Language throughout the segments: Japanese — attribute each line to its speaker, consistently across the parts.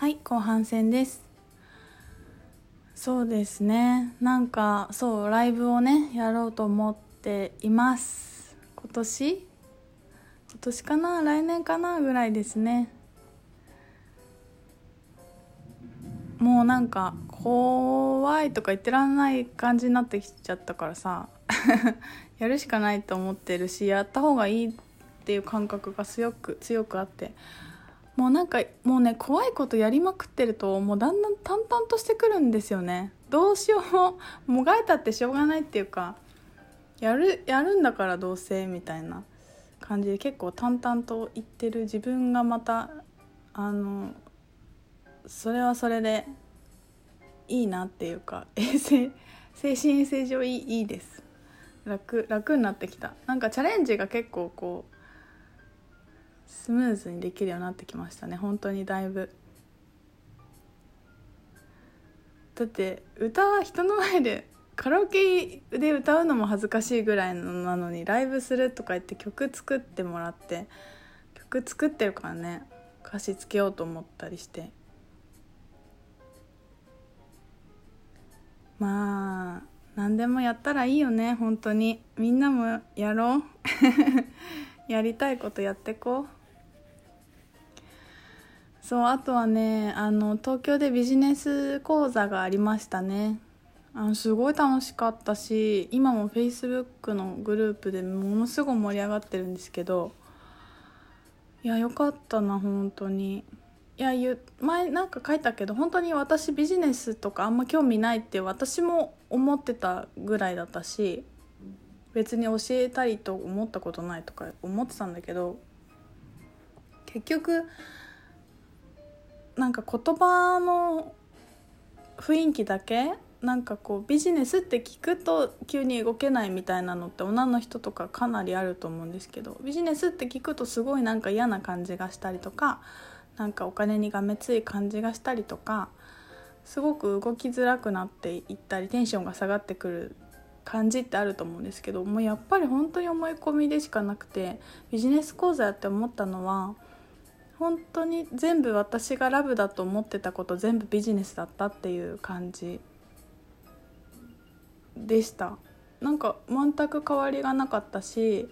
Speaker 1: はい後半戦です。そうですね。なんかそうライブをねやろうと思っています。今年？今年かな？来年かなぐらいですね。もうなんか怖いとか言ってらんない感じになってきちゃったからさ。やるしかないと思ってるしやった方がいいっていう感覚が強く強くあって。もうなんかもうね怖いことやりまくってるともうだんだん淡々としてくるんですよね。どうしようも もがいたってしょうがないっていうかやるやるんだからどうせみたいな感じで結構淡々と言ってる自分がまたあのそれはそれでいいなっていうか 衛生精神衛生上いいいいです。楽楽になってきた。なんかチャレンジが結構こうスムーズにできるようになってきましたね。本当にだいぶ。だって歌は人の前でカラオケで歌うのも恥ずかしいぐらいなのにライブするとか言って曲作ってもらって曲作ってるからね。歌詞つけようと思ったりして。まあ何でもやったらいいよね。本当に。みんなもやろう。やりたいことやってこう。そうあとはねあの東京でビジネス講座がありましたね。あのすごい楽しかったし今も Facebook のグループでものすごい盛り上がってるんですけどいやよかったな本当に。いや前なんか書いたけど本当に私ビジネスとかあんま興味ないって私も思ってたぐらいだったし別に教えたいと思ったことないとか思ってたんだけど結局なんか言葉の雰囲気だけなんかこうビジネスって聞くと急に動けないみたいなのって女の人とかかなりあると思うんですけどビジネスって聞くとすごいなんか嫌な感じがしたりとかなんかお金にがめつい感じがしたりとかすごく動きづらくなっていったりテンションが下がってくる感じってあると思うんですけどもうやっぱり本当に思い込みでしかなくてビジネス講座やって思ったのは本当に全部私がラブだと思ってたこと全部ビジネスだったっていう感じでした。なんか全く変わりがなかったし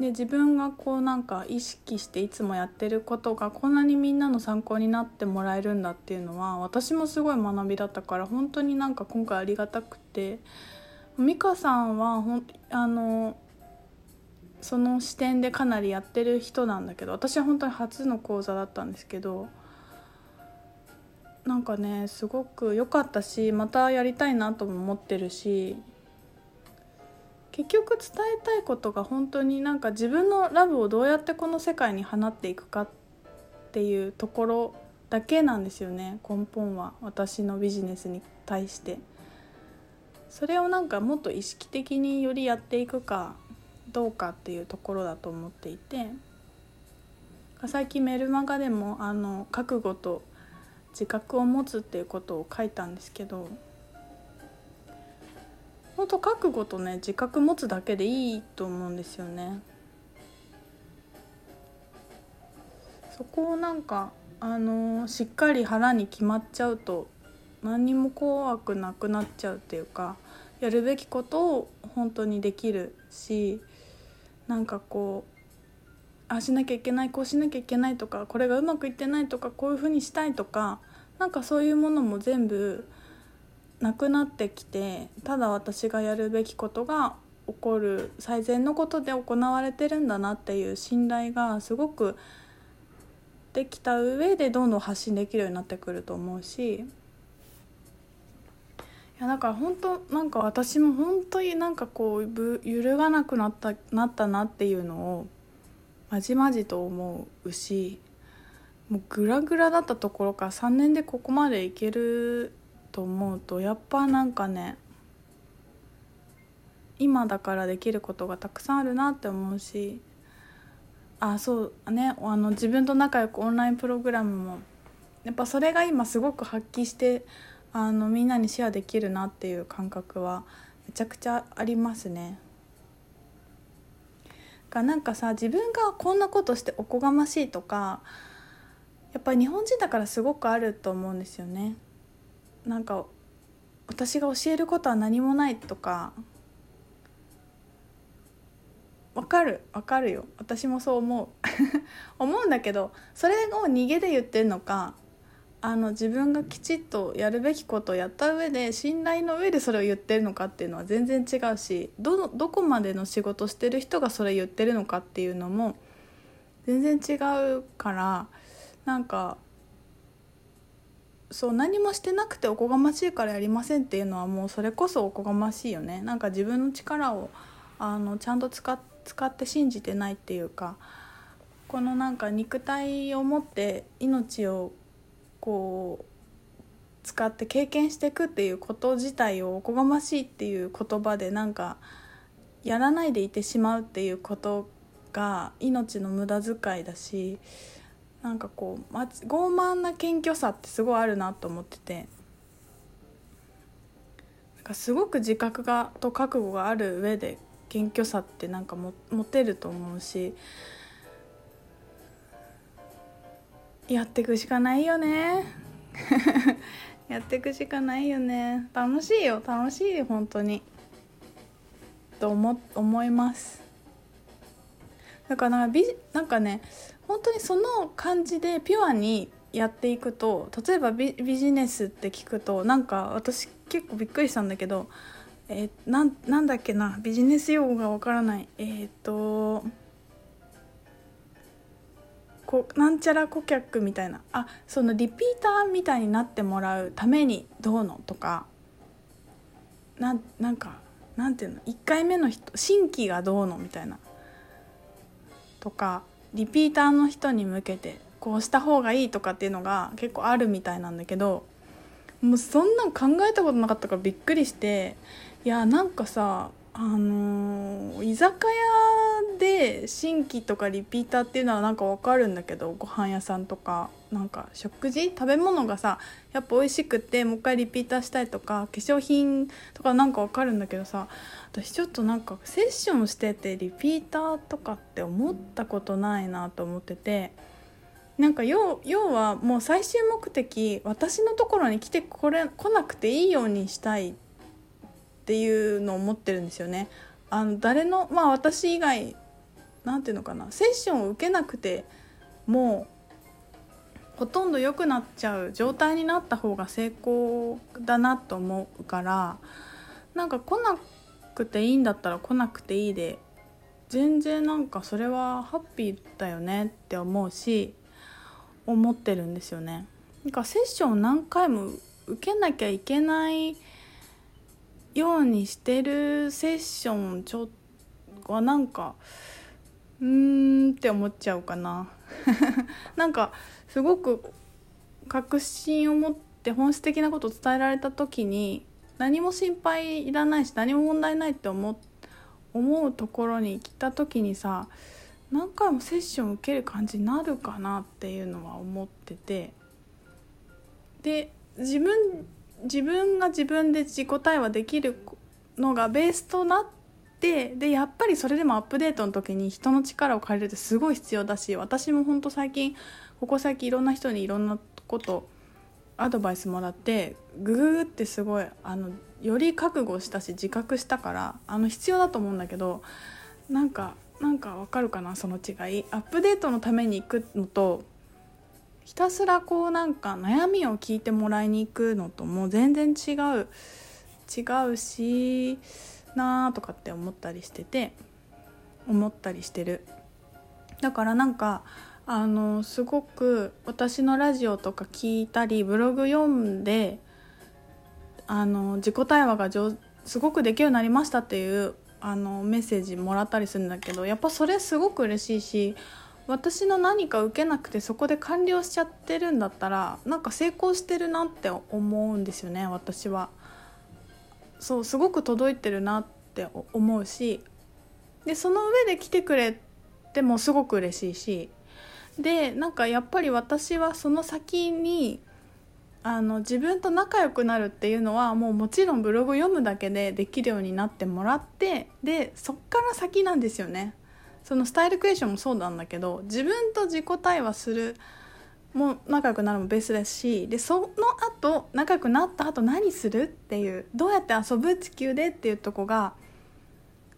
Speaker 1: で自分がこうなんか意識していつもやってることがこんなにみんなの参考になってもらえるんだっていうのは私もすごい学びだったから本当になんか今回ありがたくて美香さんはほんあのその視点でかなりやってる人なんだけど私は本当に初の講座だったんですけどなんかねすごく良かったしまたやりたいなとも思ってるし結局伝えたいことが本当になんか自分のラブをどうやってこの世界に放っていくかっていうところだけなんですよね根本は私のビジネスに対して。それをなんかもっと意識的によりやっていくかどうかっていうところだと思っていて最近メルマガでもあの覚悟と自覚を持つっていうことを書いたんですけど本当覚悟とね自覚持つだけでいいと思うんですよね。そこをなんかあのしっかり腹に決まっちゃうと何にも怖くなくなっちゃうっていうかやるべきことを本当にできるしなんかこうあしなきゃいけないこうしなきゃいけないとかこれがうまくいってないとかこういうふうにしたいとかなんかそういうものも全部なくなってきてただ私がやるべきことが起こる最善のことで行われてるんだなっていう信頼がすごくできた上でどんどん発信できるようになってくると思うしやだから本当なんか私も本当になんかこう揺るがなくなったなったなっていうのをまじまじと思うしもうグラグラだったところから3年でここまでいけると思うとやっぱなんかね今だからできることがたくさんあるなって思うしあそうねあの自分と仲良くオンラインプログラムもやっぱそれが今すごく発揮してあのみんなにシェアできるなっていう感覚はめちゃくちゃありますね。がなんかさ自分がこんなことしておこがましいとかやっぱり日本人だからすごくあると思うんですよね。なんか私が教えることは何もないとかわかるわかるよ。私もそう思う。思うんだけどそれを逃げで言ってんのかあの自分がきちっとやるべきことをやった上で信頼の上でそれを言ってるのかっていうのは全然違うしどどこまでの仕事してる人がそれ言ってるのかっていうのも全然違うからなんかそう何もしてなくておこがましいからやりませんっていうのはもうそれこそおこがましいよね。なんか自分の力をあのちゃんと使使って信じてないっていうかこのなんか肉体を持って命をこう使って経験していくっていうこと自体をおこがましいっていう言葉でなんかやらないでいてしまうっていうことが命の無駄遣いだしなんかこう傲慢な謙虚さってすごいあるなと思ってて。なんかすごく自覚がと覚悟がある上で謙虚さってなんかも持てると思うしやっていくしかないよね。やっていくしかないよね。楽しいよ。楽しいよ本当に。と思思います。だからなんかなんかね本当にその感じでピュアにやっていくと例えばビジネスって聞くとなんか私結構びっくりしたんだけど、えー、ななんだっけなビジネス用語がわからない。えっ、とこなんちゃら顧客みたいな。あそのリピーターみたいになってもらうためにどうのとか。ななんかなんていうの？1回目の人新規がどうのみたいなとか。リピーターの人に向けてこうした方がいいとかっていうのが結構あるみたいなんだけど。もうそんなん考えたことなかったからびっくりして。いやなんかさあのー、居酒屋で新規とかリピーターっていうのはなんかわかるんだけどご飯屋さんとかなんか食事？食べ物がさやっぱ美味しくてもう一回リピーターしたいとか化粧品とかなんかわかるんだけどさ私ちょっとなんかセッションしててリピーターとかって思ったことないなと思っててなんか要要はもう最終目的私のところに来てこれ来なくていいようにしたいっていうのを思ってるんですよね。あの誰のまあ私以外なんていうのかなセッションを受けなくてもうほとんど良くなっちゃう状態になった方が成功だなと思うからなんか来なくていいんだったら来なくていいで全然なんかそれはハッピーだよねって思うし思ってるんですよね。なんかセッションを何回も受けなきゃいけないようにしてるセッションちょっとはなんかうーんって思っちゃうかな。なんかすごく確信を持って本質的なことを伝えられた時に何も心配いらないし何も問題ないって思思うところに来た時にさ何回もセッション受ける感じになるかなっていうのは思ってて。で自分自分が自分で自己対話できるのがベースとなってでやっぱりそれでもアップデートの時に人の力を借りるってすごい必要だし私も本当最近ここ最近いろんな人にいろんなことアドバイスもらってグググってすごいあのより覚悟したし自覚したからあの必要だと思うんだけどなんかなんかわかるかなその違い。アップデートのために行くのとひたすらこうなんか悩みを聞いてもらいに行くのともう全然違う違うしなーとかって思ったりしてて思ったりしてるだからなんかあのすごく私のラジオとか聞いたりブログ読んであの自己対話がすごくできるようになりましたっていうあのメッセージもらったりするんだけどやっぱそれすごく嬉しいし私の何か受けなくてそこで完了しちゃってるんだったらなんか成功してるなって思うんですよね私は。そうすごく届いてるなって思うしでその上で来てくれてもすごく嬉しいしでなんかやっぱり私はその先にあの自分と仲良くなるっていうのはもうもちろんブログ読むだけでできるようになってもらってでそっから先なんですよね。そのスタイルクエスチョンもそうなんだけど自分と自己対話するもう仲良くなるもベースですしでその後仲良くなった後何するっていうどうやって遊ぶ地球でっていうとこが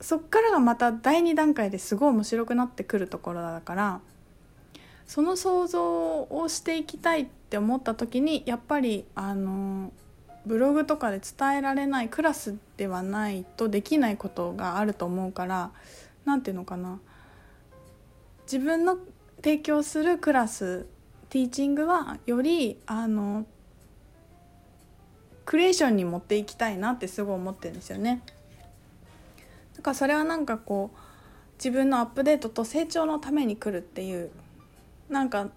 Speaker 1: そっからがまた第2段階ですごい面白くなってくるところだからその想像をしていきたいって思った時にやっぱりあのブログとかで伝えられないクラスではないとできないことがあると思うから何て言うのかな。自分の提供するクラスティーチングはよりあのクリエーションに持っていきたいなってすごい思ってるんですよね。だからそれはなんかこう自分のアップデートと成長のために来るっていうなんか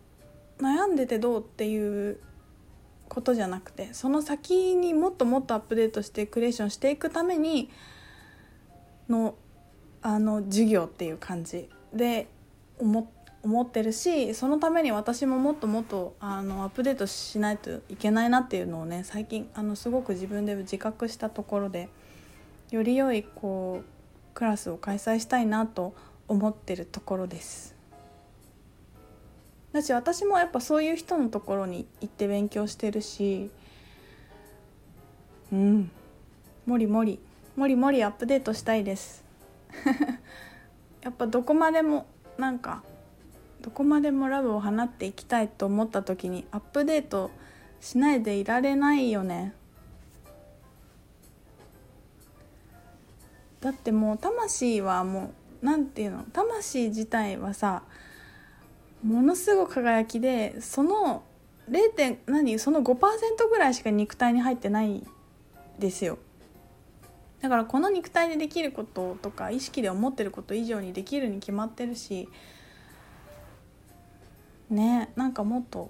Speaker 1: 悩んでてどうっていうことじゃなくてその先にもっともっとアップデートしてクリエーションしていくためにのあの授業っていう感じで思って思ってるしそのために私ももっともっとあのアップデートしないといけないなっていうのをね最近あのすごく自分で自覚したところでより良いこうクラスを開催したいなと思ってるところです。だし私もやっぱそういう人のところに行って勉強してるしうん。もりもり。もりもりアップデートしたいです。やっぱどこまでもなんかどこまでもラブを放っていきたいと思った時にアップデートしないでいられないよねだってもう魂はもう何て言うの魂自体はさものすごく輝きでその 0. 点何その5%ぐらいしか肉体に入ってないですよだからこの肉体でできることとか意識で思ってること以上にできるに決まってるしねなんかもっと